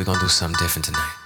We're gonna do something different tonight.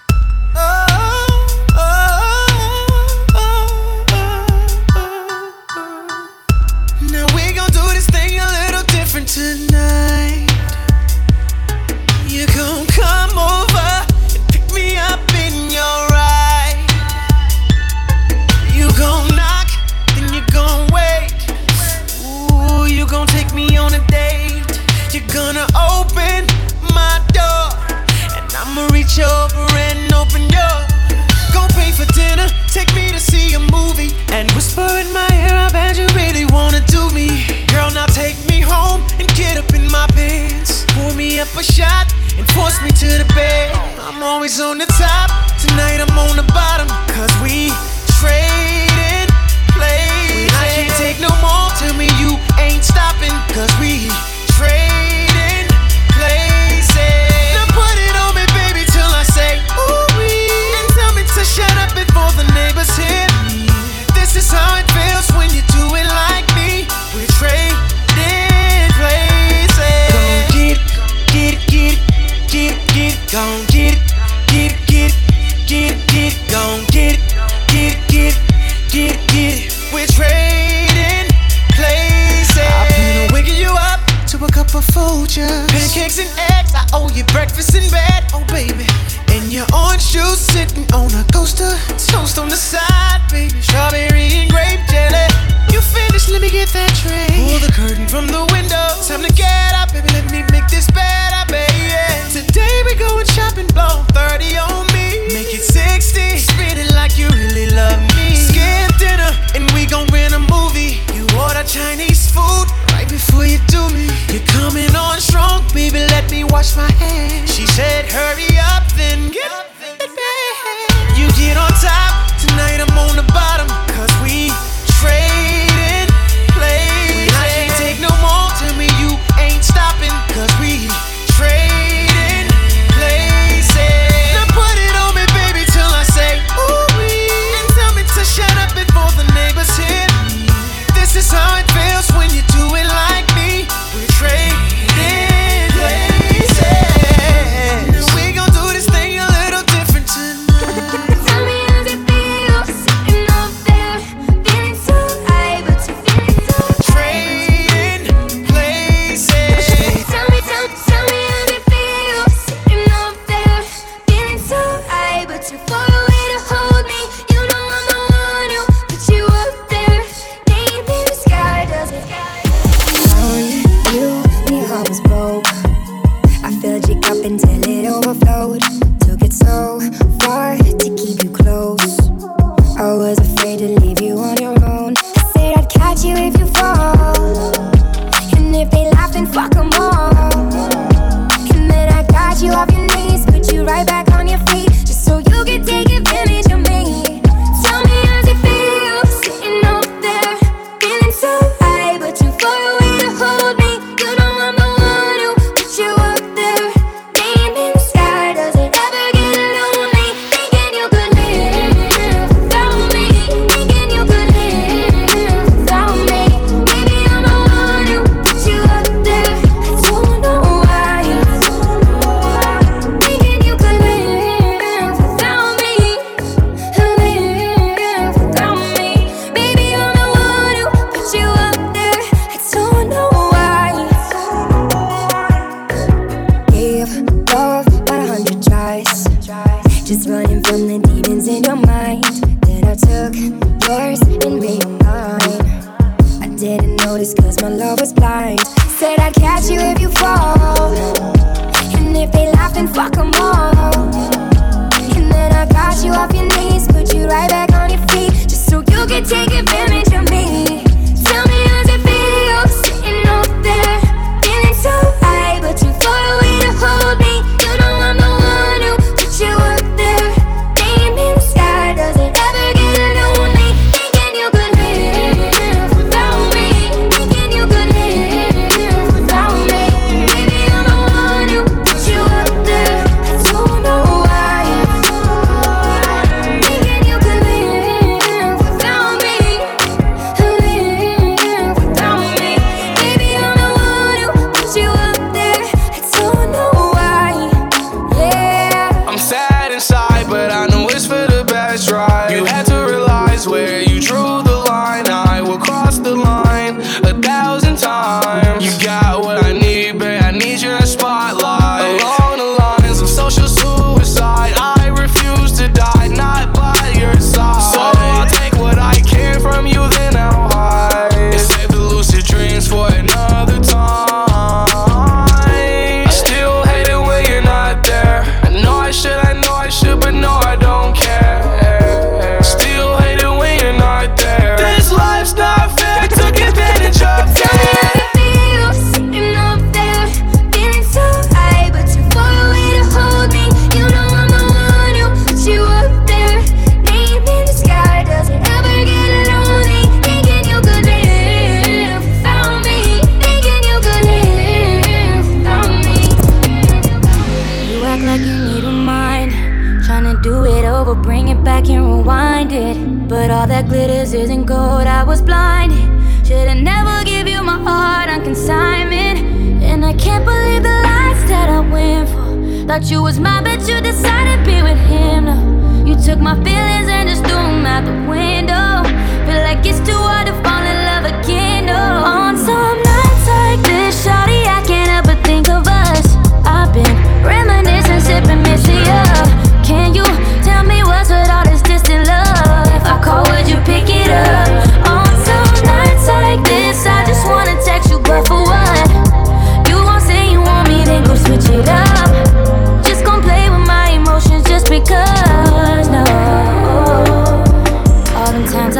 To be with him. No, You took my feelings and just threw them out the window. Feel like it's too hard to fall in love again. No, you,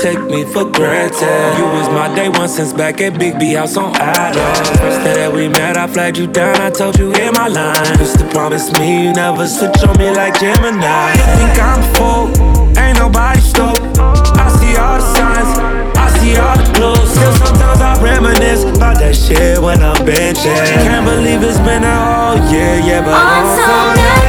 take me for granted. You was my day one since back at Big B House on Adams. First day that we met, I flagged you down, I told you in my line. Used to promise me you never switch on me like Gemini. Think I'm full, ain't nobody stoked. I see all the signs, I see all the clues. Still sometimes I reminisce about that shit when I'm benching. Can't believe it's been a year, yeah, but on some nights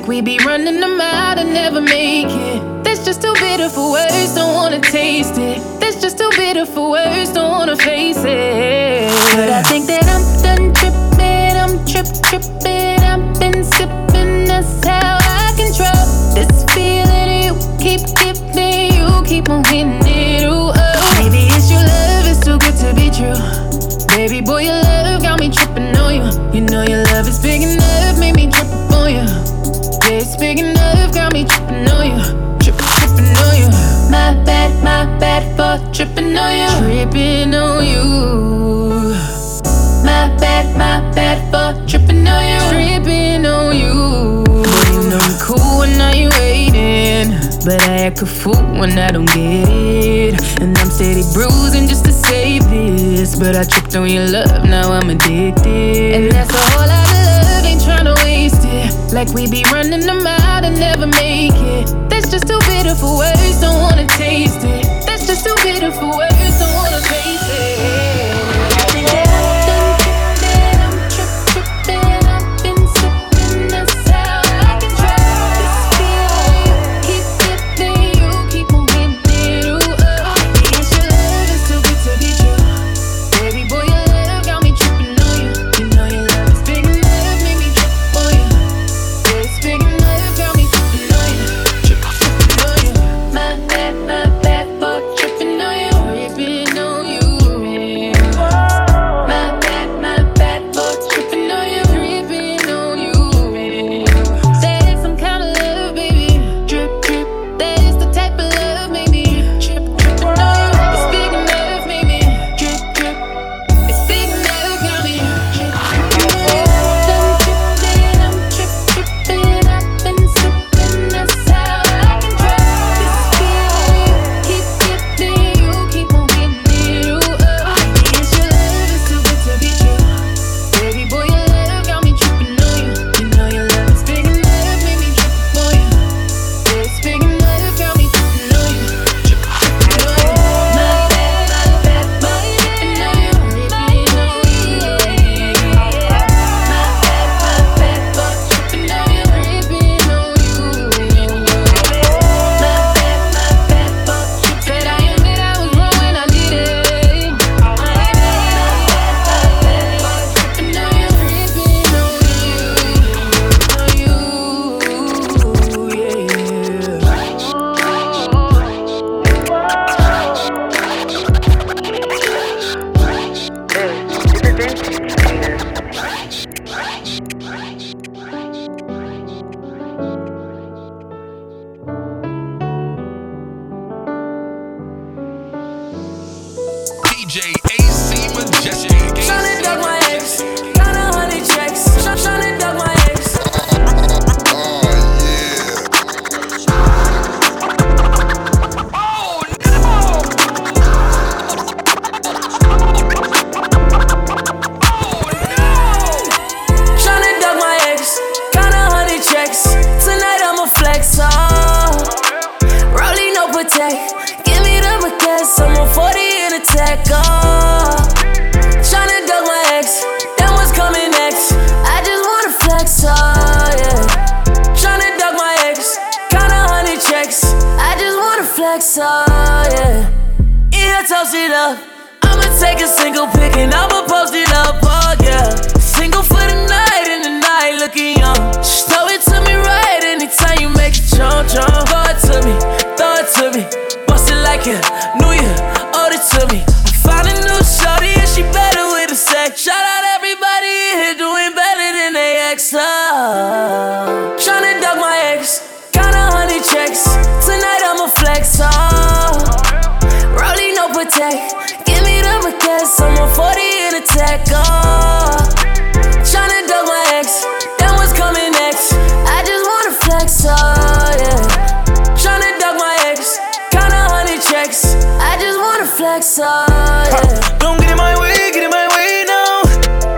like we be running them out and never make it. That's just too bitter for words, don't wanna taste it. That's just too bitter for words, don't wanna face it. But I think that I'm done tripping, I'm trip tripping, I've been sipping, that's how I control this feeling you keep giving, you keep on winning. tripping on you. Tripping on you. My bad, my bad for tripping on you. Tripping on you. And I'm cool when I ain't waiting. But I act a fool when I don't get it. And I'm steady bruising just to save this. But I tripped on your love, now I'm addicted. And that's a whole lot of love, ain't tryna waste it. Like we be running them out and never make it. That's just too bitter for words, don't wanna taste it so beautiful. Yeah. Don't get in my way, get in my way now.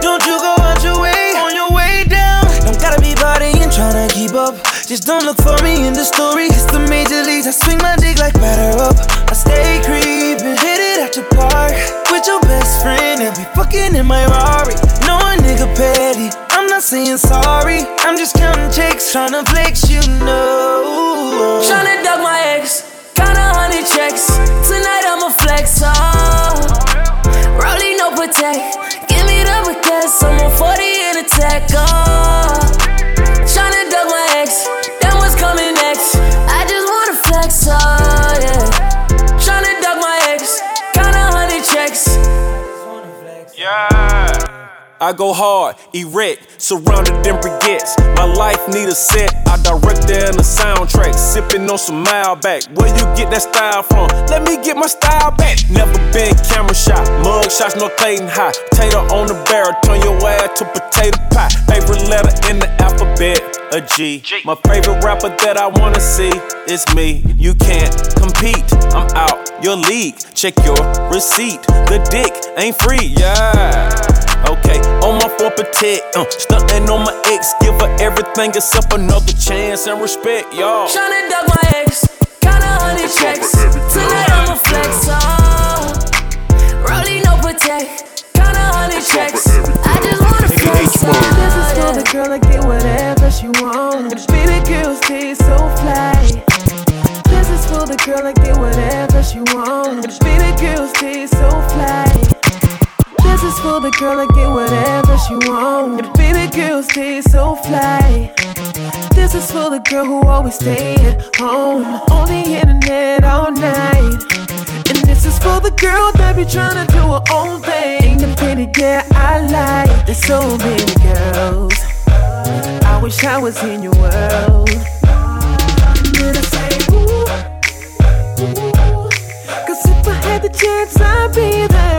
Don't you go out your way, on your way down. Don't gotta be partying, tryna keep up. Just don't look for me in the story. It's the major leagues. I swing my dick like batter up. I stay creeping, hit it at your park with your best friend and be fucking in my Rari. No a nigga petty. I'm not saying sorry. I'm just counting checks, tryna flex, you know. Tryna duck my ex. Count a hundred checks. Protect. Give me the. I'm on 40 in a. I go hard, erect, surrounded in briquettes. My life need a set, I direct it in the soundtrack. Sipping on some Malbec. Where you get that style from? Let me get my style back. Never been camera shot, mug shots, no Clayton high. Tater on the barrel, turn your ass to potato pie. Favorite letter in the alphabet, a G. My favorite rapper that I wanna see is me. You can't compete, I'm out your league. Check your receipt, the dick ain't free, yeah. Okay, on my four protect, uh, stunting on my ex, give her everything except another chance and respect, y'all. Tryna duck my ex. Count a hundred checks. Tonight I'ma flex. Oh. Rolling no protect. Count a hundred checks. I just wanna flex. This is for the girl that get whatever she wants. Baby girl stay so fly. This is for the girl that get whatever she wants. Baby girl stay so fly. This is for the girl that get whatever she wants. Baby girl stay so fly. This is for the girl who always stay at home on the internet all night. And this is for the girl that be tryna do her own thing. The pretty girl I like. There's so many girls. I wish I was in your world. Say, ooh, ooh. Cause if I had the chance, I'd be there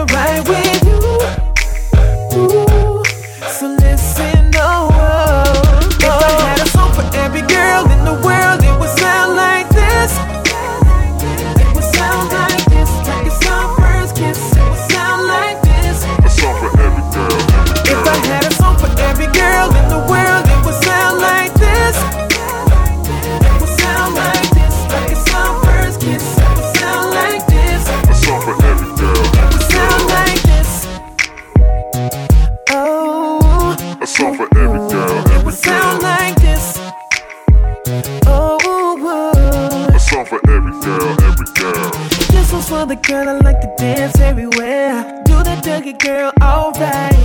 dance everywhere. Do the Dougie girl alright.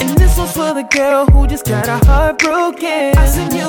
And this one's for the girl who just got her heart broken. I send you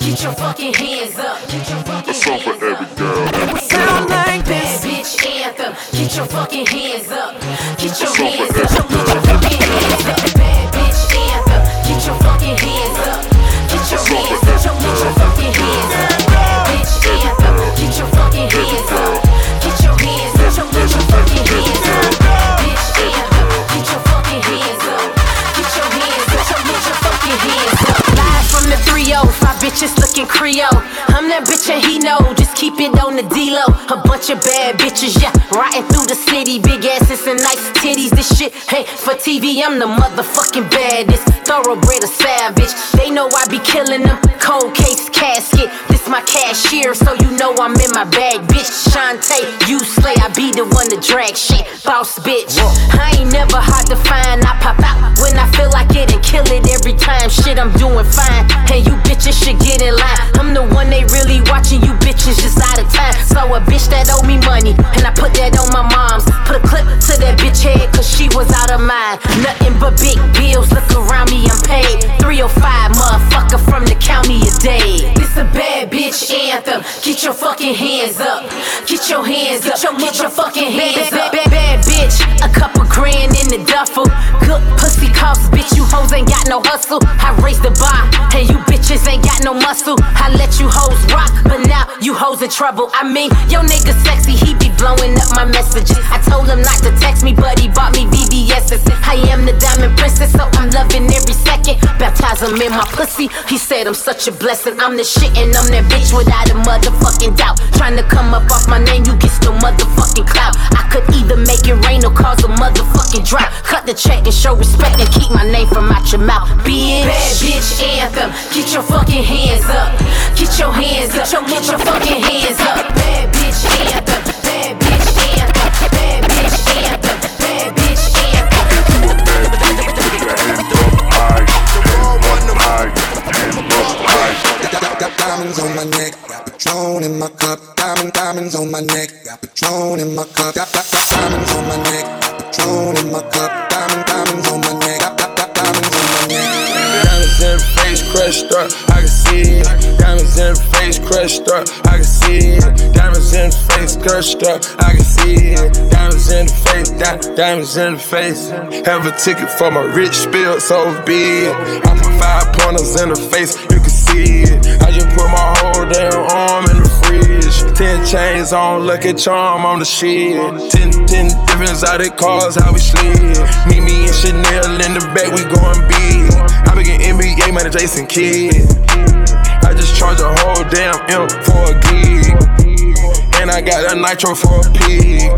Get your fucking hands up. Get your fucking hands up. It would sound like this. bitch anthem. Get your fucking hands up. Get your hands up. Get your fucking hands up. just looking Creole. I'm that bitch and he know, just keep it on the D-low. A bunch of bad bitches, yeah, riding through the city. Big asses and nice titties. This shit ain't for TV, I'm the motherfucking baddest. Thoroughbred a savage. They know I be killing them. Cold case casket. This my cashier, so you know I'm in my bag, bitch. Shantae, you slay, I be the one to drag shit. Boss bitch. I ain't never hard to find. I pop out when I feel like it and kill it every time. Shit, I'm doing fine. Hey, you bitches should get in line. I'm the one they really watching. You bitches just out of time. So a bitch that owe me money, and I put that on my mom's. Put a clip to that bitch head, cause she was out of mind. Nothing but big bills. Look around me, I'm paid. 305 motherfucker from the county of day. This a bad bitch anthem. Get your fucking hands up. Get your hands up. Get your fucking hands up. Bad, bad bitch. A couple grand in the duffel. Good pussy costs, bitch. You hoes ain't got no hustle. I raised the bar, and you bitches ain't got no muscle. I let you hoes rock, but now you hoes in trouble. I mean, yo nigga sexy, he be blowing up my messages. I told him not to text me, but he bought me VVS's. I am the diamond princess, so I'm loving every second. Baptize him in my pussy. He said I'm such a blessing. I'm the shit and I'm that bitch without a motherfucking doubt. Trying to come up off my name, you get no motherfucking clout. I could either make it rain or cause a motherfucking drought. Cut the check and show respect and keep my name from out your mouth. Bitch, bad bitch anthem. Get your fucking hands up. Get your hands up. Get your fucking hands up. Bad bitch anthem. I can see it. Diamonds in the face, di- diamonds in the face. Have a ticket for my rich spill, so be it. I put five pointers in the face, you can see it. I just put my whole damn arm in the fridge. Ten chains on, lucky charm on the shit. Ten, ten different exotic cars, how we slid. Meet me in Chanel in the back, we going big. I begin NBA, man, Jason Kidd. I just charge a whole damn M for a gig. And I got a nitro for a pig.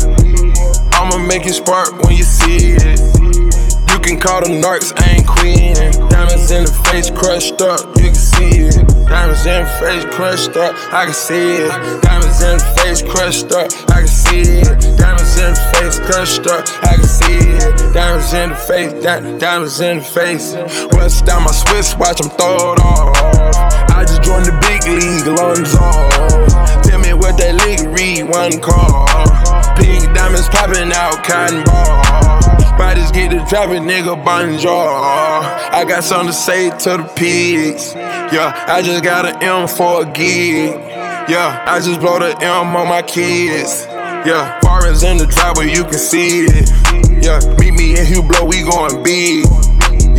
I'ma make it spark when you see it. You can call them narcs, I ain't queen. Diamonds in the face crushed up, you can see it. Diamonds in the face crushed up, I can see it. Diamonds in the face crushed up, I can see it. Diamonds in the face crushed up, I can see it. Diamonds in the face, di- diamonds in the face. West down my Swiss watch, I'm throw it off. I just joined the big league, lungs off. What that league read, one call. Pink diamonds popping out, cotton ball. Bodies get to dropping, nigga, bonjour. I got something to say to the pigs. Yeah, I just got an M for a gig. Yeah, I just blow the M on my kids. Yeah, foreigns in the driveway, you can see it. Yeah, meet me in Hublot, we going big.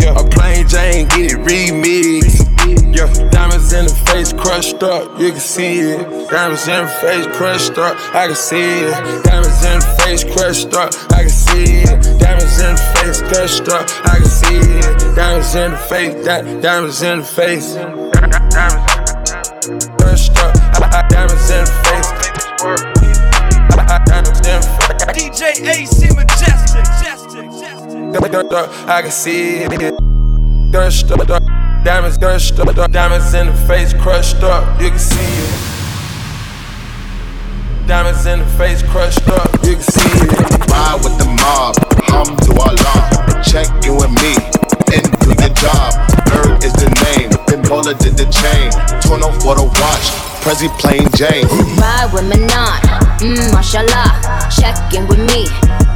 Yeah, a plain Jane, get it remixed. Yeah, diamonds in the face crushed up, you can see it. Diamonds in the face crushed up, I can see it. Diamonds in the face crushed up, I can see it. Diamonds in the face crushed up, I can see it. Diamonds in the face, di- diamonds in the face. Diamonds crushed up, diamonds in the face. Diamonds in the face. DJ AC Majestic. I can see it. Crushed up, diamonds crushed up, diamonds in the face crushed up, you can see it. Diamonds in the face crushed up, you can see it. Ride with the mob, hum to Allah. Check in with me and do your job. Bird is the name, Pimbola did the chain. Torn off for the watch, Prezi plain Jane. Ride with Manon, mmm, mashallah. Check in with me,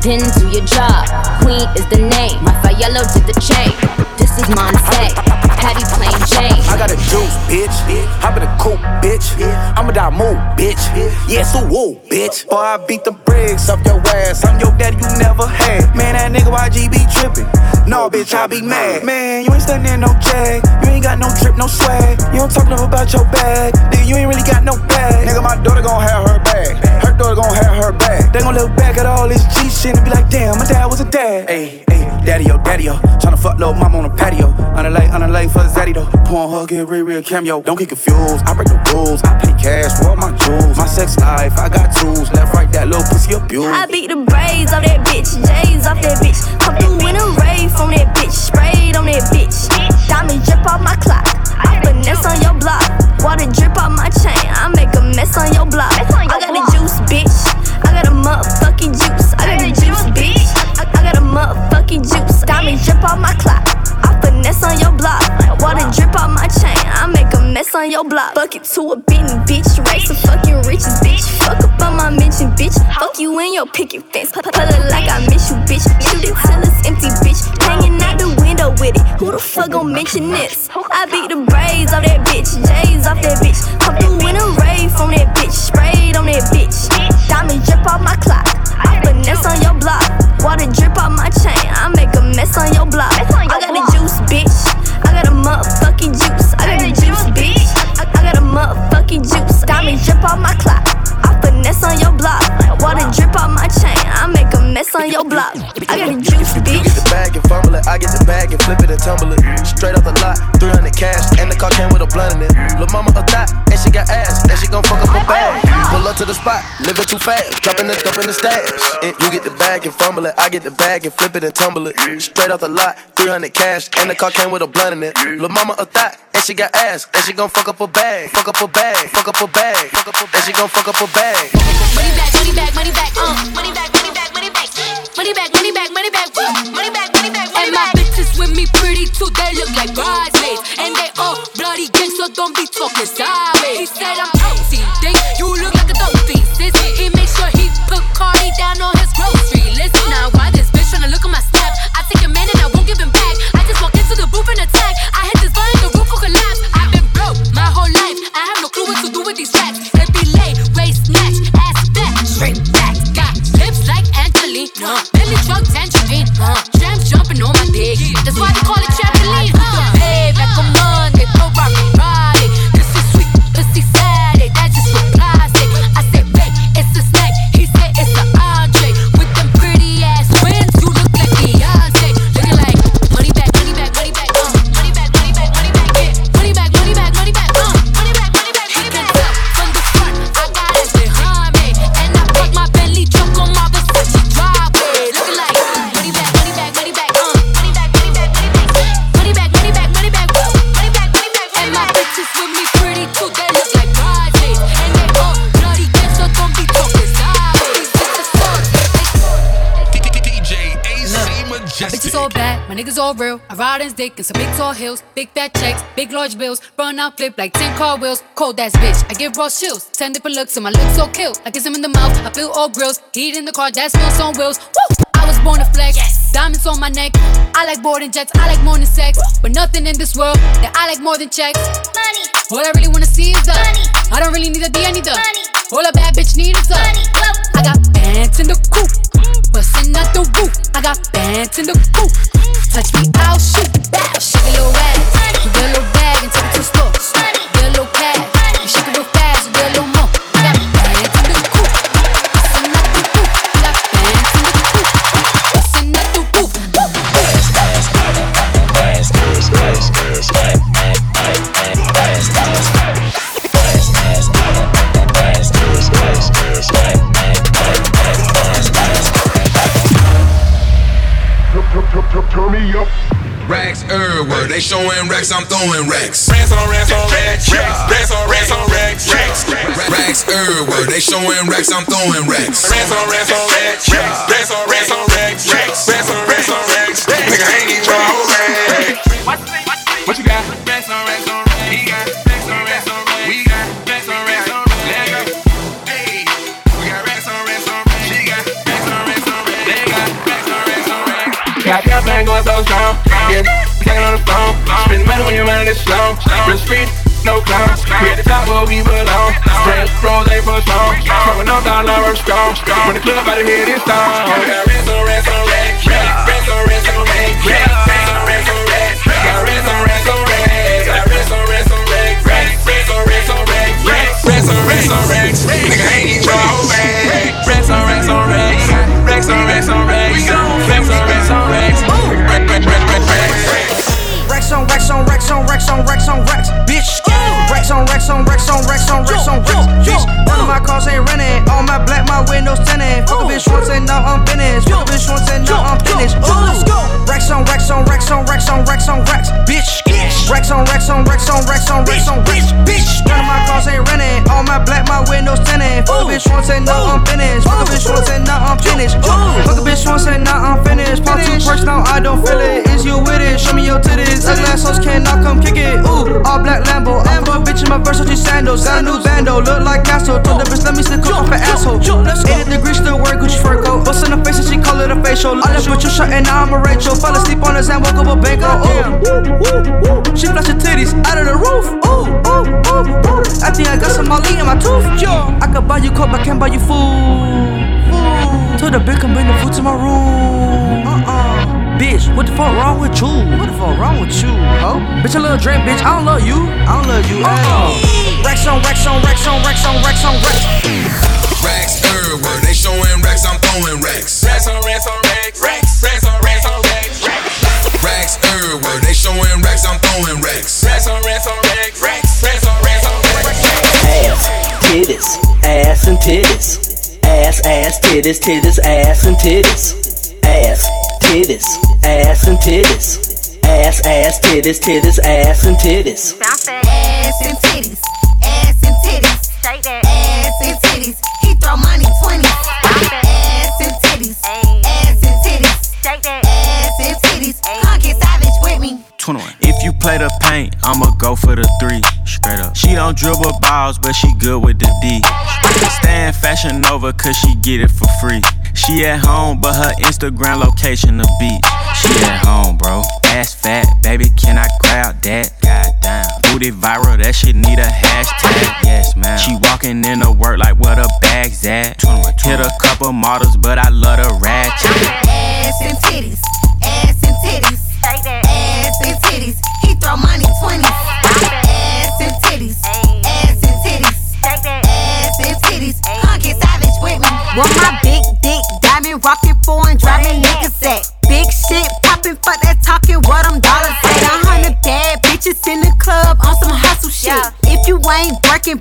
then do your job. Queen is the name, my fire yellow did the chain. This is Monse, Patty plain Jane. I got a juice, bitch. Hop in a coupe, bitch. I'ma die move, bitch. Yeah, so woo, bitch. Boy, I beat the bricks up your ass. I'm your daddy, you never had. Man, that nigga YG be trippin'. No, bitch, I be mad. Man, you ain't standing in no jag. You ain't got no drip, no swag. You don't talk enough about your bag. Nigga, you ain't really got no bag. Nigga, my daughter gon' have her bag. Her daughter gon' have her back. They gon' look back at all this G shit and be like, damn, my dad was a dad. Ayy, ayy. Daddy, oh, daddy, oh. Tryna fuck little mama on the patio. On the lake, on the lake for Zaddy, though. Porn hug, get real, real cameo. Don't get confused. I break the rules. I pay cash for all my jewels. My sex life, I got tools. Left, right, that little pussy abuse. I beat the braids off that bitch, J's off that bitch. Come through in a rave from that bitch, sprayed on that bitch. Diamond drip off my clock. I finesse on your block. Water drip off my chain. I make a mess on your block. I got the juice, bitch. I got a motherfucking juice. I got the juice, bitch. I, got a motherfucking juice. Diamond drip off my clock. I finesse on your block. Water drip off my chain. I make a mess on your block. Bucket to a beanie, bitch. Race of fucking riches, bitch. Fuck up on my mention, bitch. Fuck you in your picket fence. Pull it like I miss you, bitch. Shoot it till it's empty, bitch. Hanging out the window with it. Who the fuck gon' mention this? I beat the braids off that bitch. J's off that bitch. Come through in a rave from that bitch. Sprayed on that bitch. Diamond drip off my clock. I finesse on your block. Water drip off my chain. I make a mess on your block. I got the juice, bitch. I got a motherfucking juice. I got the juice, bitch. I, I got a motherfucking juice. Diamond drip off my clock. I finesse on your block. Water drip off my chain. I make a mess on your block. I got the juice, You bitch. get the bag and fumble it, I get the bag and flip it and tumble it. Straight off the lot, 300 cash, and the car came with a blunt in it. Lil' mama a thot, and she got ass, and she gon' fuck up a bag. Pull up to the spot, living too fast, dropping the dump in the stash. And you get the bag and fumble it, I get the bag and flip it and tumble it. Straight off the lot, 300 cash, and the car came with a blunt in it. Lil' mama a thot, and she got ass, and she gon' fuck up a bag, fuck up a bag, fuck up a bag, fuck up a bag, and she gon' fuck up a bag. Money back, money back, money back, uh. Money back, money back, money back. Money back, money back, money back, woo. Money back, money back, money And my bitches with me pretty too, they look like bridesmaids. And they all bloody gang, so don't be talking sideways. He said I'm OTD, you look Angelina, belly truck tangerine. Uh, jumping on my dick. That's why they call it all bad, my niggas all real. I ride in dick in some big tall hills, big fat checks, big large bills, run out flip like 10 car wheels. Cold ass bitch, I give raw chills. 10 different looks and my looks so kill. I kiss him in the mouth, I feel all grills. Heat in the car, that smells on wheels. Woo! I was born to flex, diamonds on my neck. I like boarding jets, I like more than sex. But nothing in this world that I like more than checks. Money, All I really wanna see is the money. I don't really need a D, I need the money. All a bad bitch need is the I got pants in the coop, bustin' out the roof. I got pants in the coop. Touch me, I'll shoot. Bow, shake a little ass. Get a little bag and take it to the store. Racks everywhere, they showing racks, I'm throwing racks. Racks on racks on racks. Racks on racks on racks. Racks everywhere, they showing racks, I'm throwing racks. Racks on racks on racks. Racks on racks on racks. Racks on racks on racks. Nigga, I ain't even tryna hold racks. What you got? Racks on racks on racks. We got racks on racks on racks. Got that going so strong. Yeah, taking on the phone. Spend money when your money is slow. Real street, no clown. We at the top where we belong. Straight pros ain't for strong. Smoking up down our strong. When the club out of here, on. We got racks on racks on on on on on on on on on. Nigga, I ain't even. And now I'm finished. A bitch once and now I'm finished. Ooh. Racks on racks on racks on racks on racks on racks. Bitch. Racks on racks on racks on racks on racks on racks. Bitch. None of my cars ain't rented. All my black, my windows tinted. Fuck a bitch once and now I'm finished. Fuck a bitch once and now I'm finished. Fuck a bitch once and now I'm finished. Pop two perks now I don't feel it. Is you with it? Show me your titties. Ugly ass hoes cannot come kick it. Ooh, all black Lambo. I put a bitch in my Versace sandals. Got a new bando, look like Castro. Told the bitch let me stick up off an asshole. 80 degrees still wear Gucci fur coat. Bust in the face and she call it a facial. I left with your shirt and now I'm a Rachel. Fell asleep on his hand, woke up a bango. Ooh, she flash her titties out of the roof. Ooh, ooh, ooh, ooh. I think I got some Molly in my tooth. Yo, I could buy you coke, but can't buy you food. Told the bitch come bring the food to my room. Uh-uh. Bitch, what the fuck wrong with you? What the fuck wrong with you, ho? Bitch, I love Drake, bitch. I don't love you. I don't love you. Uh-uh. Racks on racks on racks on racks on racks on racks. Racks everywhere, they showing racks, I'm throwing racks. Racks on racks on everywhere, they showing racks, I'm throwing racks. Racks on racks on racks. Racks. Racks on racks on racks. Ass, titties, ass and titties. Ass, ass, titties, titties, ass and titties. Ass, titties, ass and titties. Ass, ass, titties, titties, ass and titties. Ass and titties, ass and titties, ass and titties. He throw money twenties. Ass and 21. If you play the paint, I'ma go for the three. Straight up. She don't dribble balls, but she good with the D. Stand fashion over, cause she get it for free. She at home, but her Instagram location the beach. She at home, bro. Ass fat, baby, can I grab that? Goddamn. Booty viral, that shit need a hashtag. Yes, man. She walking in to work like where the bags at. Hit a couple models, but I love the ratchet.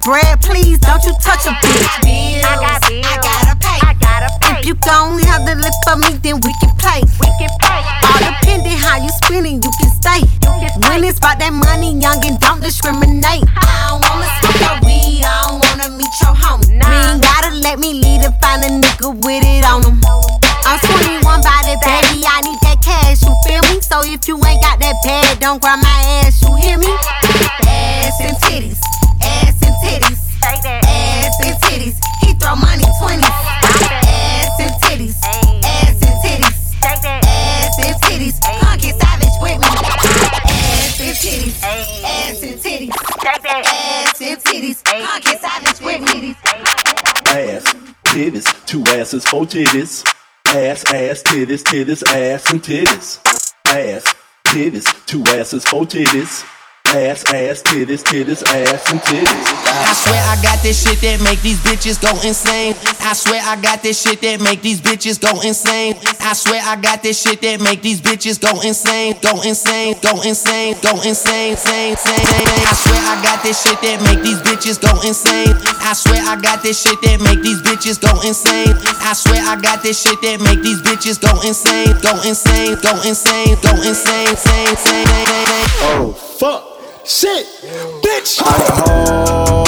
Bread, please don't you touch a bitch. I, got bills. I gotta pay. I gotta pay. If you gon' have the live for me, then we can play. We can play. All depending how you spending, you can stay. You can stay. When it's about that money, young and don't discriminate. Four titties. Ass, ass, titties, titties, ass and titties. Ass, titties, two asses, four titties. Ass, ass, titties, titties, ass and titties. I swear I got this shit that make these bitches go insane. I swear I got this shit that make these bitches go insane. I swear I got this shit that make these bitches go insane, go insane, go insane, go insane, insane, insane. I swear I got this shit that make these bitches go insane. I swear I got this shit that make these bitches go insane. I swear I got this shit that make these bitches go insane, go insane, go insane, go insane, insane, insane. Oh, fuck. Shit, bitch. hoes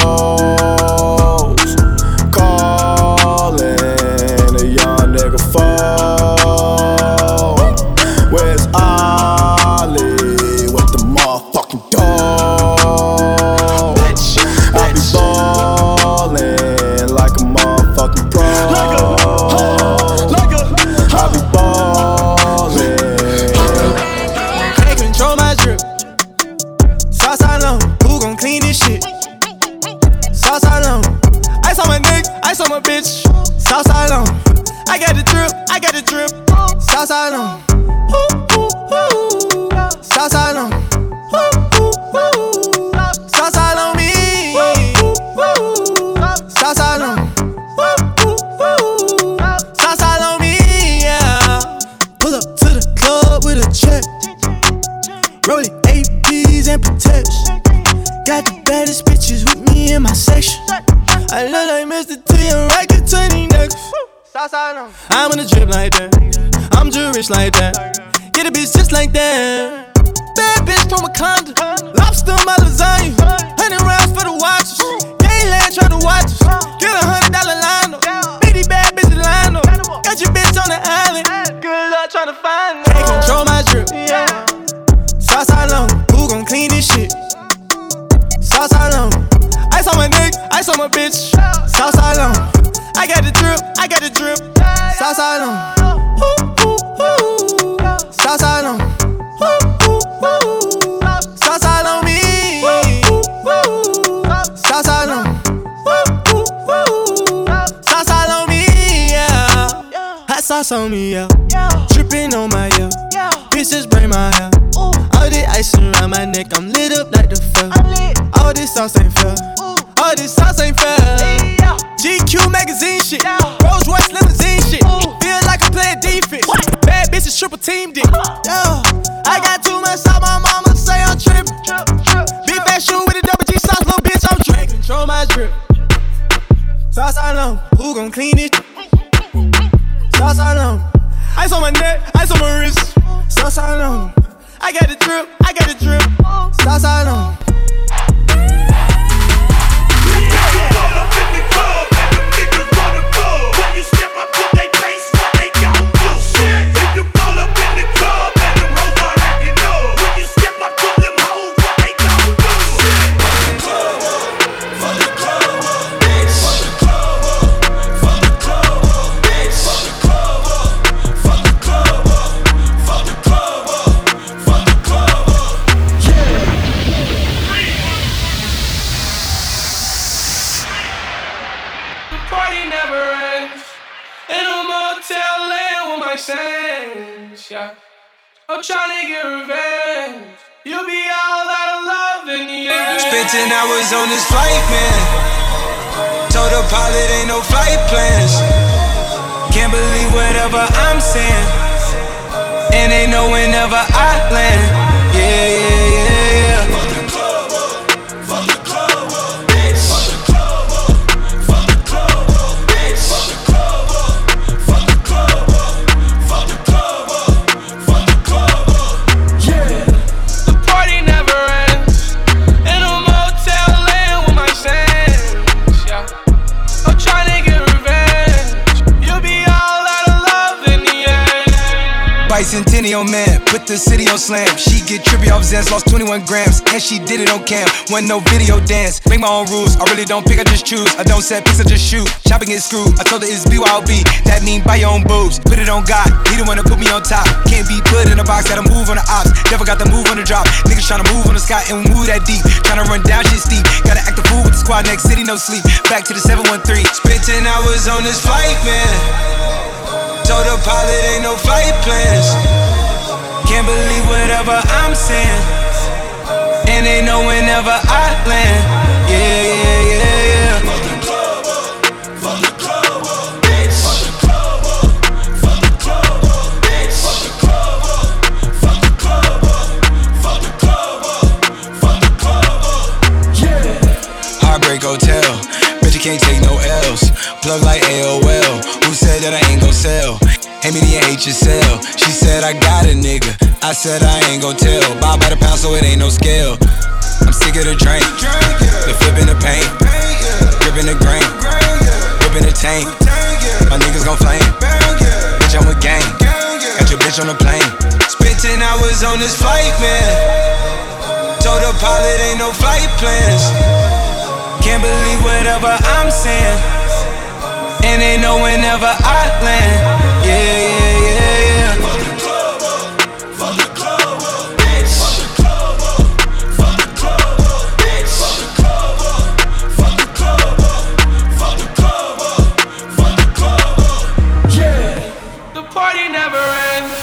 no video dance. Make my own rules. I really don't pick, I just choose. I don't set picks, I just shoot. Shopping is screwed. I told her it's BYOB. That mean buy your own boobs. Put it on God. He the one to put me on top. Can't be put in a box, gotta move on the ops. Never got the move on the drop. Niggas tryna move on the sky and move that deep. Tryna run down shit steep. Gotta act the fool with the squad next city, no sleep. Back to the 713. Spent 10 hours on this flight, man. Told the pilot ain't no flight plans. Can't believe whatever I'm saying. And they know whenever I land. Yeah, yeah, yeah, yeah. Fuck the club up, fuck the club up, bitch. Fuck the club up, fuck the club up, bitch. Fuck the club up, fuck the club up, fuck the club up. Yeah. Heartbreak Hotel. Bet you can't take no L's. Plug like AOL. Who said that I ain't gon' sell? Hand me the HSL. She said I got a nigga. I said I ain't gon' tell. Buy by the pound, so it ain't no scale. I'm sick of the drink, the flipping the paint, gripping the grain, gripping the tank. My niggas gon' flame. Bitch, I'm with gang. Got your bitch on the plane. Spent 10 hours on this flight, man. Told the pilot ain't no flight plans. Can't believe whatever I'm saying. And they know whenever I land. Yeah, yeah, yeah, Fuck the colour F the Cobo F the Cobo Cobo F the Cobo F the Cobo F the Clobo yeah. The party never ends.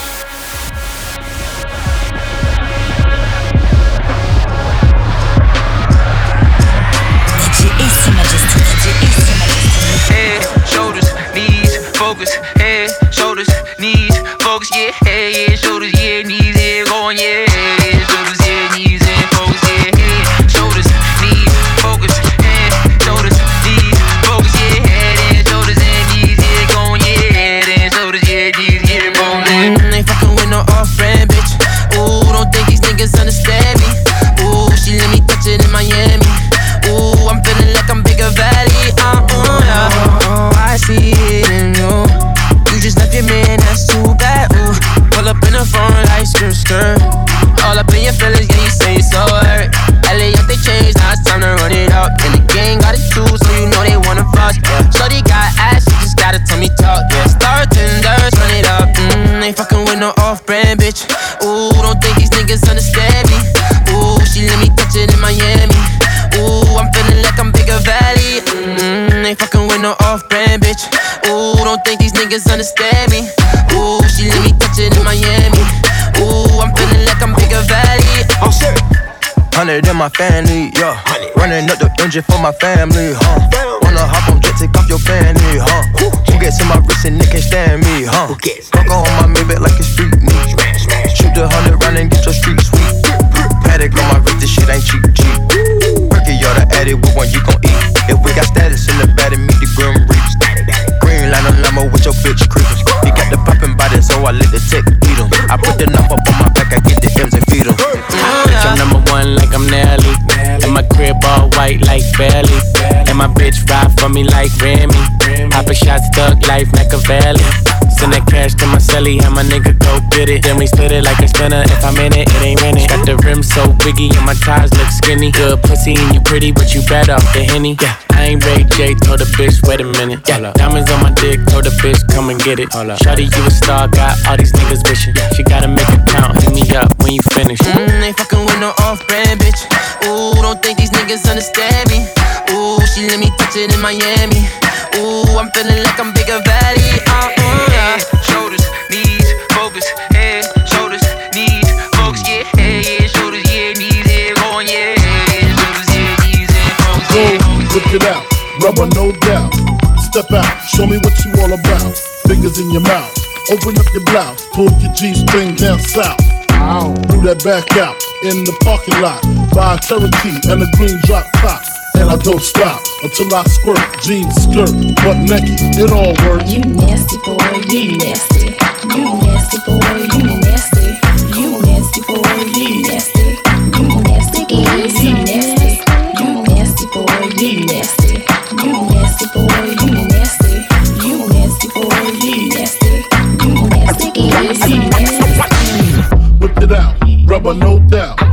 Head, shoulders, knees, focus. Yeah, yeah, shoulders, yeah, knees, yeah, going, yeah, niggas understand me. Ooh, she let me touch it in Miami. Ooh, I'm feeling like I'm bigger valley. Oh shit. Hundred in my family, yeah. Running up the engine for my family, huh? Wanna hop on jet, take off your fanny, huh? Who gets in my wrist and they can't stand me, huh? Coco on my Maybach like it's street meat. Shoot the hundred round and get your street sweet. Patek on my wrist, this shit ain't cheap, cheap. Perky, y'all the addict, what one you gon' eat? If we got status in the bed, meet the grim reaps. Green with your bitch creepers. He got the poppin' body, so I let the tech beat him. I put the up on my back, I get the M's and feed him. Bitch, I'm number one like I'm Nelly. And my crib all white like Belly. And my bitch ride for me like Remy. Papa shots, thug life, Machiavelli. Send that cash to my celly, have my nigga go get it. Then we split it like a spinner. If I'm in it, it ain't rented. Got the rim so biggie and my ties look skinny. Good pussy and you pretty, but you bad off the henny. Yeah, I ain't Ray J, told the bitch, wait a minute. Yeah, diamonds on my dick, told the bitch, come and get it. Shawty, you a star, got all these niggas wishing. She gotta make a count, hit me up when you finish. Mm, ain't fucking with no off-brand bitch. Ooh, don't think these niggas understand me. Ooh, she let me touch it in Miami. Ooh, I'm feeling like I'm bigger valley. Uh, Shoulders, knees, focus, head, shoulders, knees, focus, yeah, head, yeah, shoulders, yeah, knees, yeah, going, yeah, yeah, shoulders, yeah, knees, yeah, focus, yeah. Whip it out, rubber no doubt. Step out, show me what you all about. Fingers in your mouth, open up your blouse, pull your G-string down south. Do that back out in the parking lot. Buy a Cherokee and a green drop top and I don't stop until I squirt. Jeans, skirt, butt naked, it all works. You nasty boy, you nasty. You nasty boy, you nasty. You nasty boy, you nasty. You nasty, you nasty. You nasty boy, you nasty. You nasty boy, you nasty. You nasty boy, you nasty. You nasty, you nasty. Whip it out, rubber no doubt.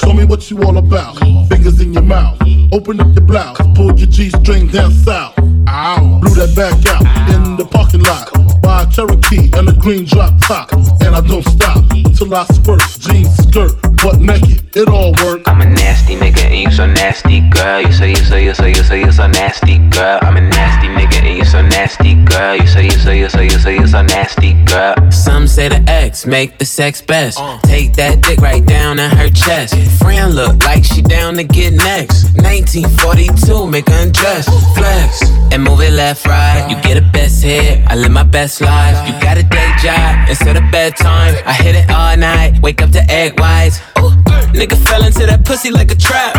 Show me what you all about. Fingers in your mouth, open up your blouse, pull your G-string down south. Blew that back out in the parking lot. Buy a Cherokee and a green drop top. And I don't stop until I squirt. Jeans, skirt, butt naked, it all works. I'm a nasty nigga and you so nasty, girl. You say you so you so you so you so nasty, girl. I'm a nasty nigga and you so nasty, girl. You say you so you so you so you so nasty, girl. Some say the X make the sex best. Take that dick right down in her chest. Friend look like she down to get next. 1942, make her undress, flex and move it left right. You get a best hit, I live my best life. You got a day job instead of bedtime. I hit it all night, wake up to egg whites. Ooh, nigga fell into that pussy like a trap.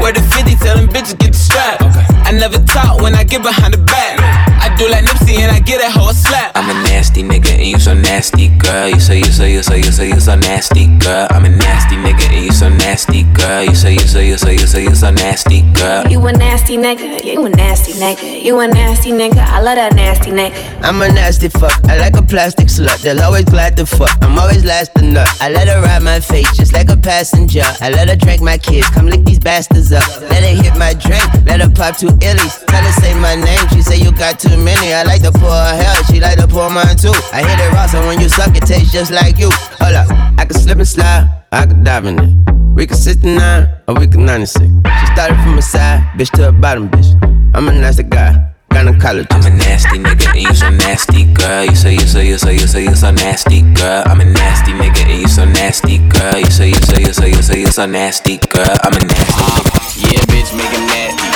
Where the 50 tell them bitches get the strap. I never talk when I get behind the back. I do like Nipsey and I get that hoe a slap. I'm a nasty nigga and you so nasty, girl. You say you so you so you so you so nasty, girl. I'm a nasty nigga and you so nasty, girl. You say you so you so you so you so nasty, girl. You a nasty nigga, you a nasty nigga, you a nasty nigga. I love that nasty nigga. I'm a nasty fuck. I like a plastic slut. They'll always glad to fuck. I'm always last to nut. I let her ride my face just like a passenger. I let her drink my kids. Come lick these bastards up. Let her hit my drink. Let her pop two illies. Tell her say my name. She say you got too many. I like to pour her hell. She like to pour mine too. I hit it raw, so when you suck, it tastes just like you. Hold up. I can slip and slide. I can dive in it. We can 69 or we can 96. She started from a side, bitch to a bottom, bitch. I'm a nasty guy. Gynecologist. I'm a nasty nigga and you so nasty, girl. You say you so you so you so you so nasty, girl. I'm a nasty nigga and you so nasty, girl. You say you so you so you so you so nasty, girl. I'm a nasty nigga. Yeah, bitch, make it nasty.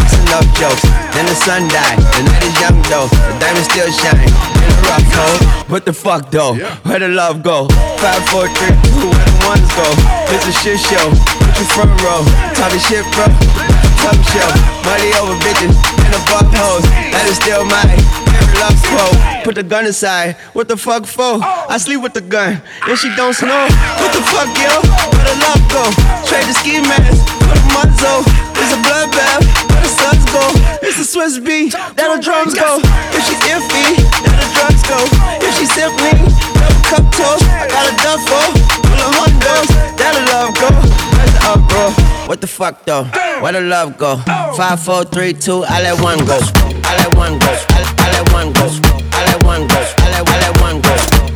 love jokes. Then the sun dies. the night is young though, the diamonds still shine. In a rough hole, what the fuck though? Where the love go? Five, four, three, two, where the ones go? It's a shit show. Put your front row, talking shit, bro. Top show, money over bitches and the fuck hoes. That is still mine. Love quote. Put the gun aside. What the fuck for? I sleep with the gun. Then she don't snow. What the fuck, yo? Where the love go? Trade the ski mask Put a muzzle. It's a bloodbath, where the suns go. It's a Swiss beat, that the drums go. If she's iffy, that the drugs go. If she's simply, double cup toast. I got a duffel, full of hondos. That the love go. That's the uproar. What the fuck though? Where the love go? Five, four, three, two. I let one go. I let one go. I let one go. I let one go. I let one go. I let one go.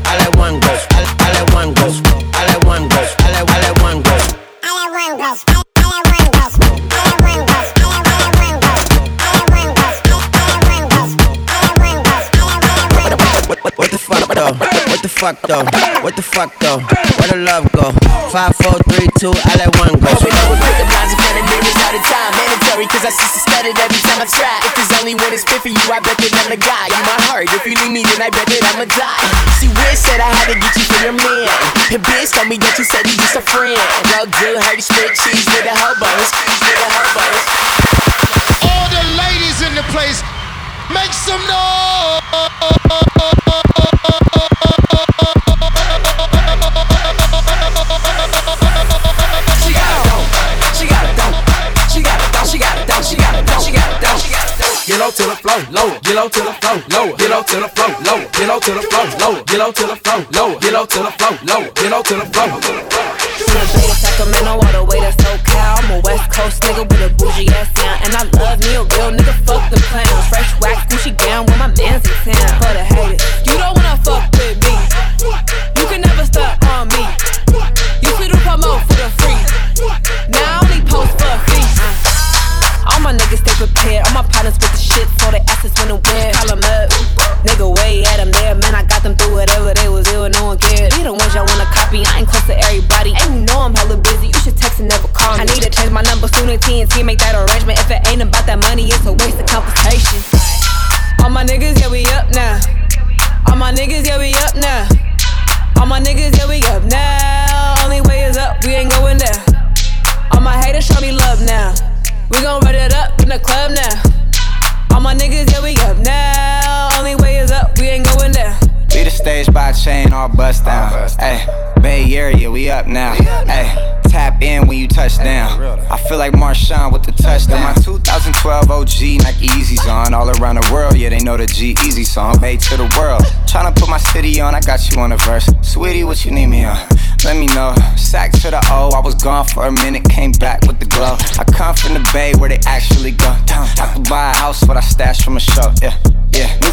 The fuck though? What the fuck though? Where the love go? Five, four, three, two, I let one go. Open up with the blinds in front of mirrors all the time. Mandatory, cause I see suspended every time I try. If there's only one that's fit for you, I bet that I'm the guy. You my heart. If you need me, then I bet that I'ma die. See, Wiz said I had to get you for your man. And Biz told me that you said he's just a friend. Well, do heard he split cheese with the hobos. With the hobos. All the ladies in the place, make some noise. To the flow, lower. Get low to the flow, lower. Get low to the flow, lower. Get low to the flow, lower. Get low to the flow, lower. Get low to the flow, lower. Get low to the flow. From the Bay Sacramento all the way to SoCal. I'm a West Coast nigga with a bougie ass sound. And I love me a real nigga, fuck the clowns. Fresh wax, Gucci gown with my mans in town. For the haters, you don't wanna fuck with me. You can never stop niggas stay prepared. All my partners with the shit, so the asses when I'm weird. Call 'em up. Nigga, way at 'em there. Man, I got them through whatever they was ill, no one cared. Be the ones y'all wanna copy. I ain't close to everybody. And you know I'm hella busy. You should text and never call me. I need to change my number soon TNT and make that arrangement. If it ain't about that money, it's a waste of conversation. All my niggas, yeah, we up now. All my niggas, yeah, we up now. All my niggas, yeah, we up now. Only way is up, we ain't going down. All my haters show me love now. We gon' run it up in the club now. All my niggas, yeah, we up now. Only way is up, we ain't going down. We the stage by chain, all bust down. Hey, Bay Area, we up now. Hey, tap in when you touch down. I feel like Marshawn with the touchdown. My 2012 OG Nike Yeezys on. All around the world, yeah, they know the G Easy song. Bay to the world. Tryna put my city on, I got you on the verse. Sweetie, what you need me on? Let me know. Sack to the O, I was gone for a minute, came back with the glow. I come from the Bay where they actually go. I could buy a house, what I stashed from a show. Yeah,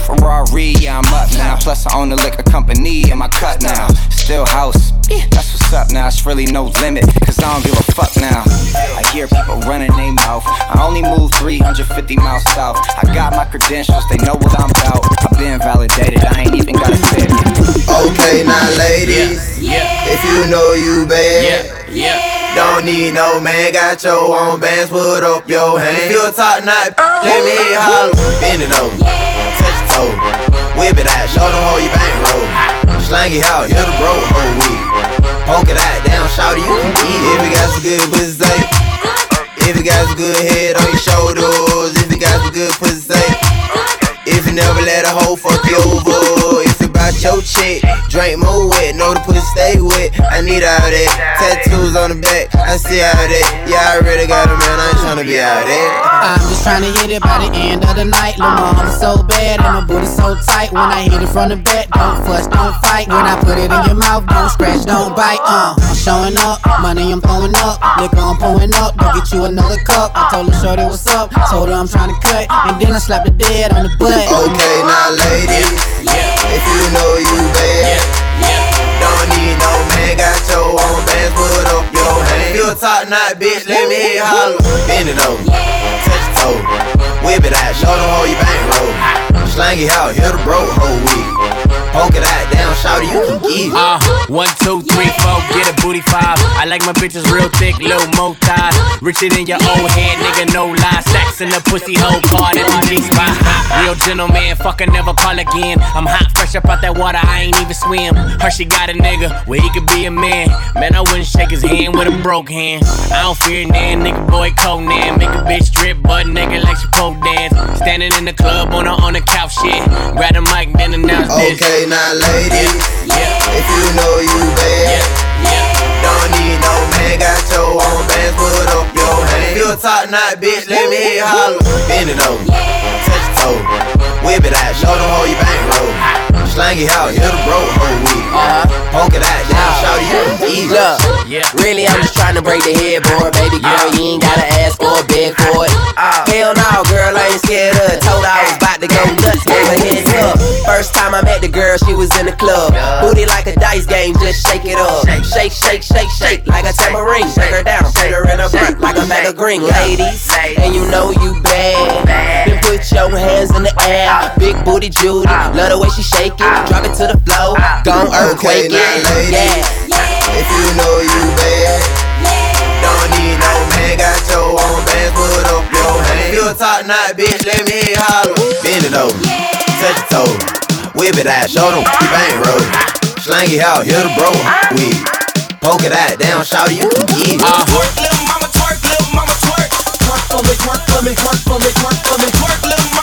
Ferrari, yeah, I'm up now. Plus, I own the liquor company in my cut now. Still house, that's what's up now. It's really no limit, cause I don't give a fuck now. I hear people running their mouth. I only move 350 miles south. I got my credentials, they know what I'm about. I've been validated, I ain't even gotta say it. Okay, now ladies, if you know you bad, don't need no man, got your own bands, put up your hand. You a top knot, let me oh, holler, bend it over, touch your toe, whip it out, show them how you bankroll, slang it out, hit the bro whole week, poke it out, down, shout it, you can eat it. If you got some good pussy, say, if you got some good head on your shoulders, if you got some good pussy, say, if you never let a hoe fuck you over, you your chick, drink more wet, know the pussy stay wet. I need all that. Tattoos on the back, I see all that. Yeah, I already got a man, I ain't tryna be out there. I'm just trying to hit it by the end of the night. Lil' mama so bad and my booty so tight. When I hit it from the back, don't fuss, don't fight. When I put it in your mouth, don't scratch, don't bite. Uh, I'm showing up, money I'm throwing up, liquor I'm pouring up. Go get you another cup. I told her shorty what's up, told her I'm trying to cut, and then I slapped the dead on the butt. Okay, now ladies, if you know you bad, don't need no man, got your own bands, put up your hand. You a top knot bitch, let me you holler. Bend it over, touch your toe, whip it out, show them how you bankroll. Slang it out, hit the bro whole week. Poke it out, down, shout you can get it. Uh, one, two, three, four, get a booty five. I like my bitches real thick, little mo thighs. Richer than your old head, nigga, no lie. Stacks in the pussy hole, card at the G spot. Real gentleman, fucker, never call again. I'm hot, fresh up out that water, I ain't even swim. Hershey got a nigga where he could be a man. Man, I wouldn't shake his hand with a broke hand. I don't fear nan, nigga, boy, Conan. Make a bitch strip, butt nigga, like she pole dance. Standing in the club on the, on the couch, shit. Grab the mic, then announce this. Okay, now ladies, if you know you bad, don't need no man, got your own bands, put up your hand. You a top knot bitch, let me you holler. Bend it over, touch your toe, whip it out, show them how you bankroll. Slang it out, hit a broke hoe with it. Uh-huh. Poke it out, down, shout you can eat Look, really, I'm just trying to break the headboard, baby girl. You ain't gotta ask for a beg for it. Hell no, girl, I ain't scared of it. Told her I was about to go nuts, gave her heads up. First time I met the girl, she was in the club. Booty like a dice game, just shake it up. Shake, shake, shake, shake like a tambourine. Shake her down, shake her in a front like a bag of green. Ladies, and you know you bad. Then put your hands in the air. Uh. Big booty Judy, uh. love the way she shake it. Drop it to the floor, gon' Okay, earthquake now it. ladies, if you know you bad, yeah. don't need no man, got your own bands, put up your hand. You a top knot bitch, let me holler. Bend it over, touch your toe, whip it out, show them you bankroll. Slang it out, hit a bro with it. Poke it out, down, shout you can get it. Uh-huh. Twerk, little mama, twerk, little mama, twerk. Twerk for me, twerk for me, twerk for me, twerk for me. Twerk, little mama,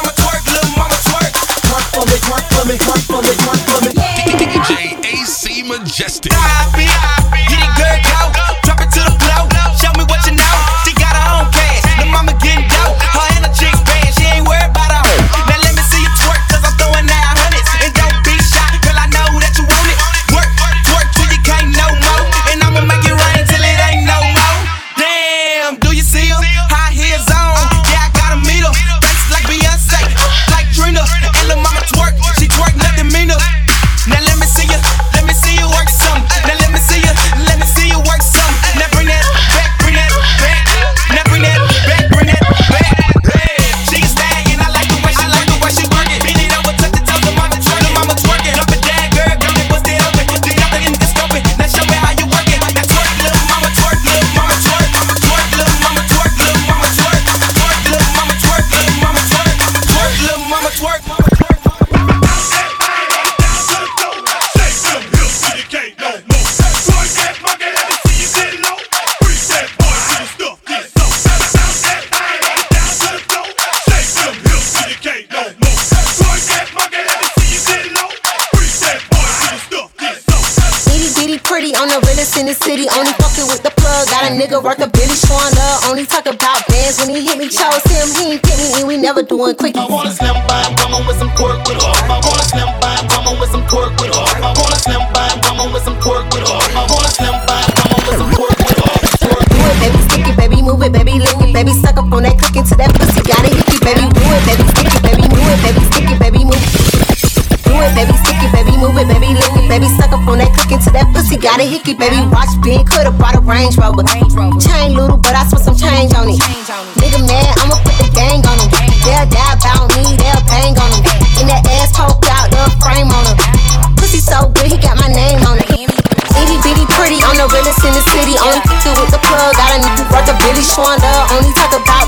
Majestic. Hit it nigga worth a billy showing. Only talk about bands when he hit me. Chose him, he ain't pick me, and we never doing quickies. Got it, hickey, baby, watch big, coulda brought a Range Rover. Chain little, but I spent some change on it. Nigga mad, I'ma put the gang on him. They'll die about me, they'll bang on him. In that ass poked out, the frame on him. Pussy so good, he got my name on it. Itty bitty pretty on the realest in the city. Only two with the plug. Got a nigga worth a Billy love. Only talk about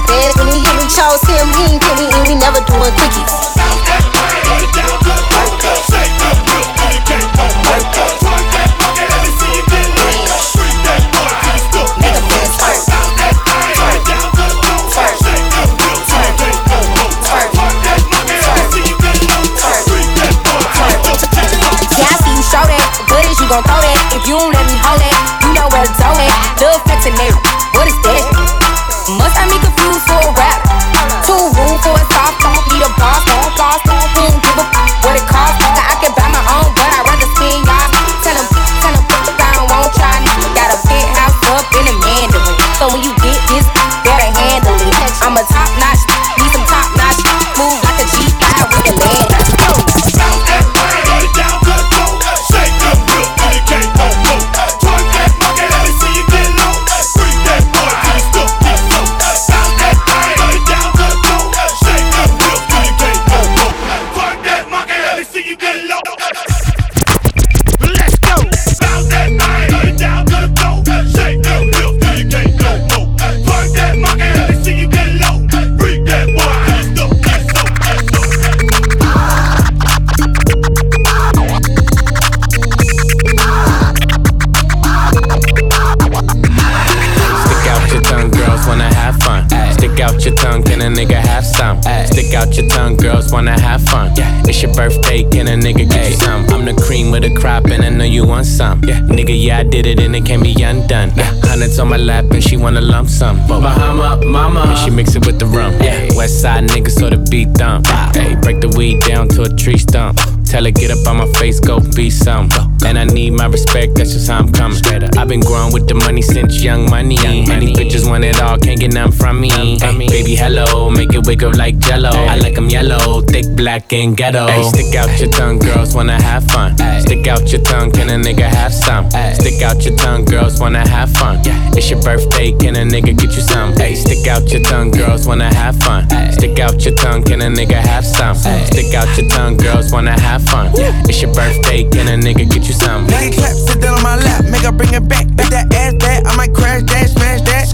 my lap, and she wanna lump some. Bahama, mama, and she mix it with the rum. Yeah. West side niggas, so the beat dump. Hey, break the weed down to a tree stump. Tell her get up on my face, go be some. And I need my respect, that's just how I'm coming. I've been growing with the money since young money. Many bitches want it all, can't get none from me. Hey, baby, hello, make it wiggle like jello. I like 'em yellow, thick, black, and ghetto. Hey, stick out your tongue, girls wanna have fun. Stick out your tongue, can a nigga have some? Stick out your tongue, girls wanna have fun. It's your birthday, can a nigga get you some? Hey, stick out your tongue, girls wanna have fun. Stick out your tongue, can a nigga have some? Stick out your tongue, girls wanna have fun. It's your birthday, can a nigga get you some? Make it clap, sit down on my lap, make her bring it back. Make that ass back, I might crash that, smash that.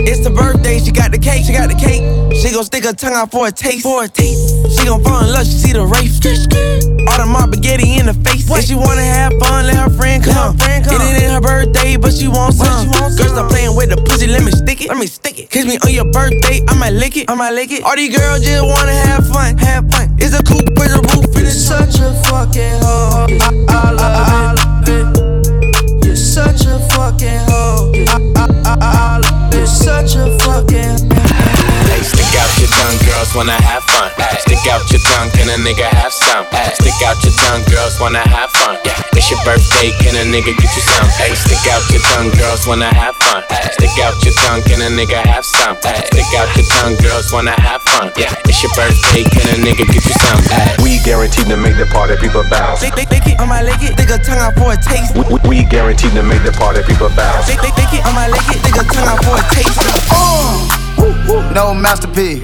It's the birthday, she got the cake, she got the cake. She gon' stick her tongue out for a taste, for a taste. She gon' fall in love, she see the race. All the mob spaghetti in the face. If she wanna have fun, let her friend come. It ain't her birthday, but she wants some. Girl, stop playing with the pussy, let me stick it. Let me stick it. Kiss me on your birthday, I might lick it. I might lick it. All these girls just wanna have fun, have fun. It's a coupe a nigga have some? Stick out your tongue, girls wanna have fun. Yeah. It's your birthday, can a nigga get you some? Hey, stick out your tongue, girls wanna have fun. Stick out your tongue, can a nigga have some? Stick out your tongue, girls wanna have fun. Yeah. It's your birthday, can a nigga get you some? We guaranteed to make the party people bounce. Lick, lick, lick it on my lick it, stick her tongue out for a taste. We, we guaranteed to make the party people bounce. Lick, lick, lick it on my lick it, stick her tongue out for a taste. No masterpiece.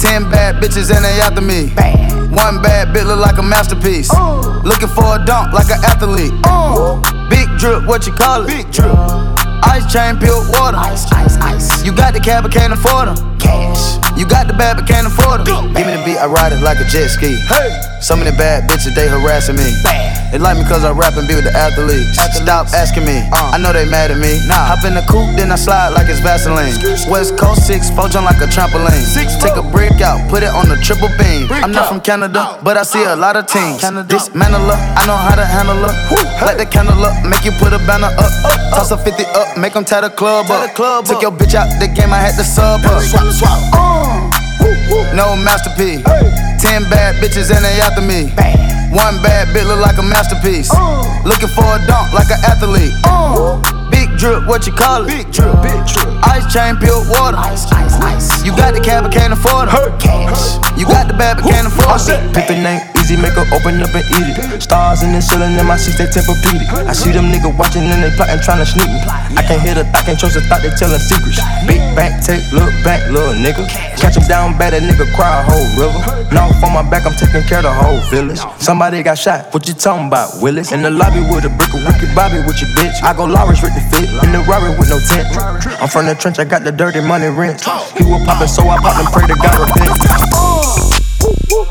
Ten bad bitches and they after me. One bad bitch look like a masterpiece. Uh. Looking for a dunk like an athlete. Uh. Big drip, what you call it? Big drip. Ice chain, pure water. Ice, ice, ice. You got the cab, but can't afford them. Cash. You got the bad, but can't afford them. Give me the beat, I ride it like a jet ski. Hey. Some of the bad bitches, they harassing me. Bad. They like me cause I rap and be with the athletes. Stop asking me, uh. I know they mad at me. Nah. Hop in the coupe, then I slide like it's Vaseline. West Coast 6, four jump like a trampoline. Six, Take a brick out, put it on the triple beam. I'm not from Canada, but I see a lot of teams. Dismantle her, I know how to handle her. Light the candle up, make you put a banner up. Toss a 50 up, make them tie the club up. Took your bitch out the game, I had to sub her. Swap, swap. Uh, no masterpiece. Ten bad bitches and they after me. One bad bitch look like a masterpiece. Looking for a dunk like an athlete. Big drip, what you call it? Big drip, big drip. Ice chain, pure water. Ice, ice, ice. You got the cab, but can't afford it. Cash. You got the bad, but can't afford it. Pippin ain't easy, make her open up and eat it. Stars in the ceiling in my seats, they tempur-pedic. I see them niggas watching and they plotting, trying to sneak me. I can't hear the thought, can't trust the thought, they telling secrets. Big back, take, look back, little nigga. Catch him down bad, that nigga cry a whole river. Now on my back, I'm taking care of the whole village. Somebody got shot, what you talking about, Willis? In the lobby with a brick of Ricky Bobby with your bitch. I go Lawrence with the fit, in the Rari with no tent. I'm from the trench, I got the dirty money rent. He was poppin', so I popped and pray to God repent.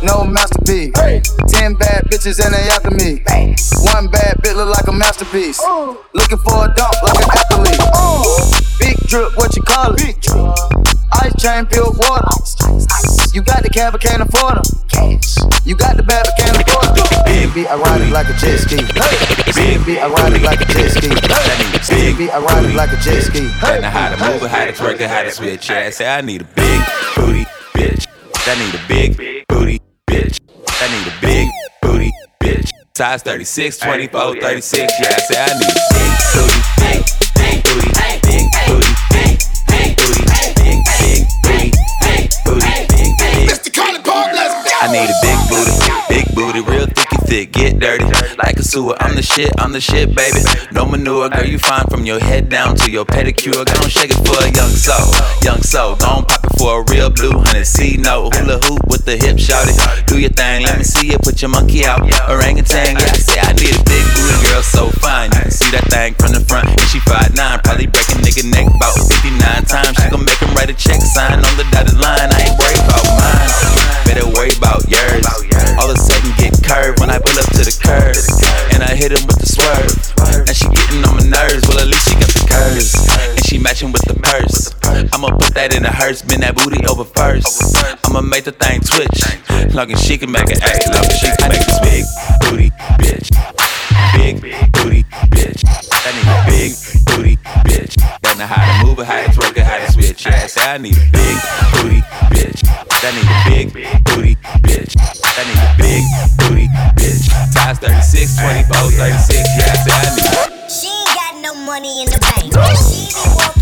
No masterpiece. Ten bad bitches and they after me. One bad bitch look like a masterpiece. Looking for a dunk like an athlete. Big drip, what you call it? Big drip. Ice chain, pure water. You got the cab, but can't afford them. Cash. You got the bad, but can't afford them. Big beat, I ride it like a jet ski. Beat, I ride it like a jet ski. Big beat, I ride it like a jet ski. Don't know how to move it, how to twerk it, how to switch it. I say I need a big booty bitch. I need a big booty bitch. I need a big booty bitch. Size 36, 24, 36. Yeah, I say I need a big booty, big big booty, big, need a big booty, big thick get dirty. Like a sewer, I'm the shit, I'm the shit, baby. No manure, girl, you fine from your head down to your pedicure. Go and shake it for a young soul, young soul. Gon' pop it for a real blue honey. See no hula hoop with the hip, shout. Do your thing, let me see it. Put your monkey out, orangutan. Yeah, I say I need a big booty girl, so fine. You can see that thing from the front, and she 5'9", probably break a nigga neck about 59 times. She gon' make him write a check, sign on the dotted line. I ain't worried about mine, better worry about yours. All of a sudden get curved when I pull up to the curb, and I hit him with the swerve. And she getting on my nerves, well at least she got the curves, and she matching with the purse. I'ma put that in the hearse, bend that booty over first. I'ma make the thing twitch. Long as she can make it act, long as she can make this big booty bitch. Big booty bitch. I need a big booty bitch. That know how to move it, how to twerk it, how to switch. Yeah, I need a big booty bitch. I need a big booty bitch. I need a big booty bitch. Size 36, 24, 36. Yeah, I say I need. She ain't got no money in the bank. She be walking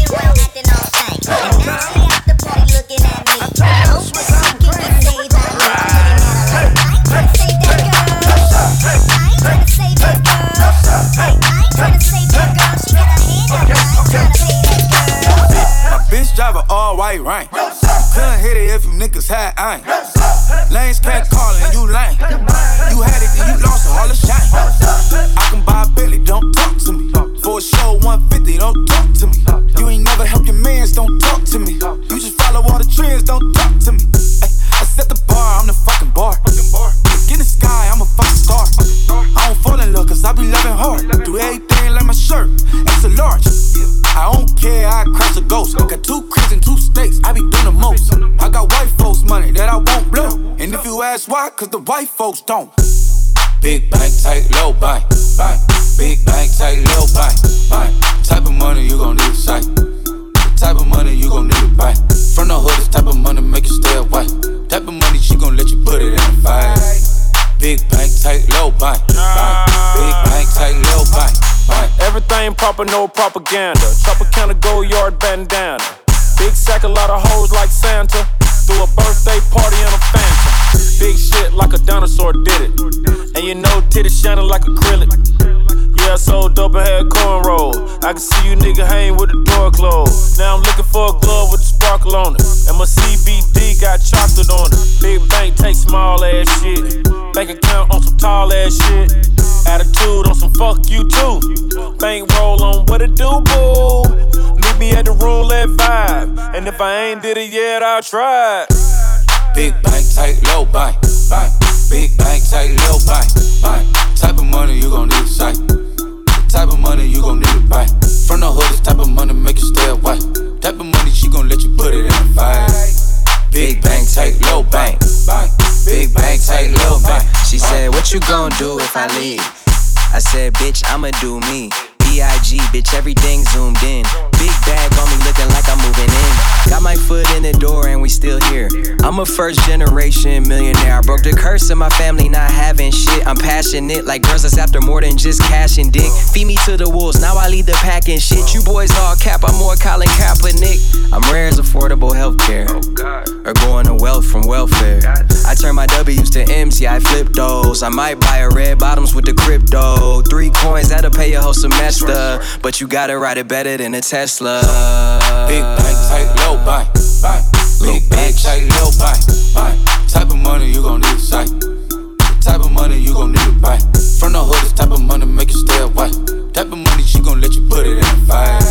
the white folks don't. Big bank, tight, low bank, bank. Big bank, tight, low bank, bank. Type of money you gon' need a sight. The type of money you gon' need to buy. From the hood, this type of money make you stay away. Type of money she gon' let you put it in a fight. Big bank, tight, low bank, bank. Big bank, tight, low bank, bank. Everything proper, no propaganda. Tropicana Goyard bandana. Big sack, a lot of hoes like Santa. Titties shining like acrylic. Yeah, I sold dope and had cornrow. I can see you nigga hang with the door closed. Now I'm looking for a glove with a sparkle on it. And my CBD got chocolate on it. Big bank take small ass shit. Bank account on some tall ass shit. Attitude on some fuck you too. Bank roll on what it do, boo. Meet me at the roulette vibe. And if I ain't did it yet, I'll try. Big bank, tight, low bank, bank. Big bank, tight, low bank, Type of money you gon' need sight. The type of money you gon' need to buy. From the hood, this type of money make you stay away. Type of money she gon' let you put it in a fight. Big bank, take low bank. Big bank, tight, low bank. She said, What you gon' do if I leave? I said, Bitch, I'ma do me. B.I.G. bitch, everything zoomed in. Big bag on me looking like I'm moving in. Got my foot in the door and we still here. I'm a first generation millionaire. I broke the curse of my family not having shit. I'm passionate like girls that's after more than just cash and dick. Feed me to the wolves, now I lead the pack and shit. You boys all cap, I'm more Colin Kaepernick. I'm rare as affordable healthcare. Oh, or going to wealth from welfare. I turn my W's to M's, yeah, I flip those. I might buy a red bottoms with the crypto. Three coins, that'll pay your whole semester. But you gotta ride it better than a Tesla. Big bank, tight, low bank, bank. Big bank, tight, low bank, bank. Type of money you gon' need a sight. Type of money you gon' need to buy. From the hood, this type of money make you stay away. Type of money she gon' let you put it in a fight.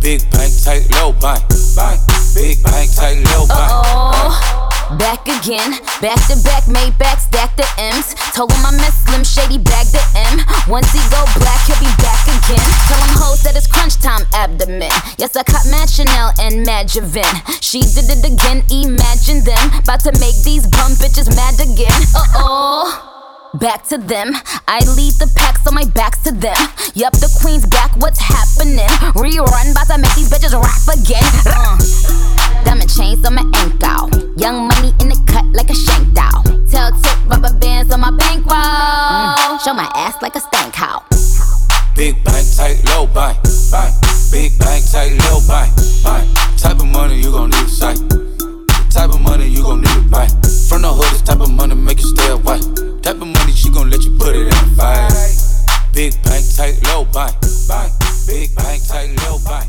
Big bank, tight, low bank, bank. Big bank, tight, low bank. Back again, back to back, made back, stack the M's. Told him I miss Slim Shady, bag the M. Once he go black, he'll be back again. Tell him hoes that it's crunch time abdomen. Yes, I caught Mad Chanel and Mad Javin. She did it again, imagine them. About to make these bum bitches mad again. Uh oh. Back to them. I lead the pack, so my back's to them. Yup, the queen's back, what's happening? Rerun, bout to make these bitches rap again. Uh. Diamond chains on my ankle. Young money in the cut like a shank doll. Tell tip rubber bands on my bankroll. Show my ass like a stank house. Big bank, tight, low bank, bank. Big bank, tight, low bank, bank. Type of money you gon' need sight type of money you gon' need it buy. From the hood, this type of money make you stay away. Type of money she gon' let you put it in the fire. Big bank, tight, low bank. Big bank, tight, low bank.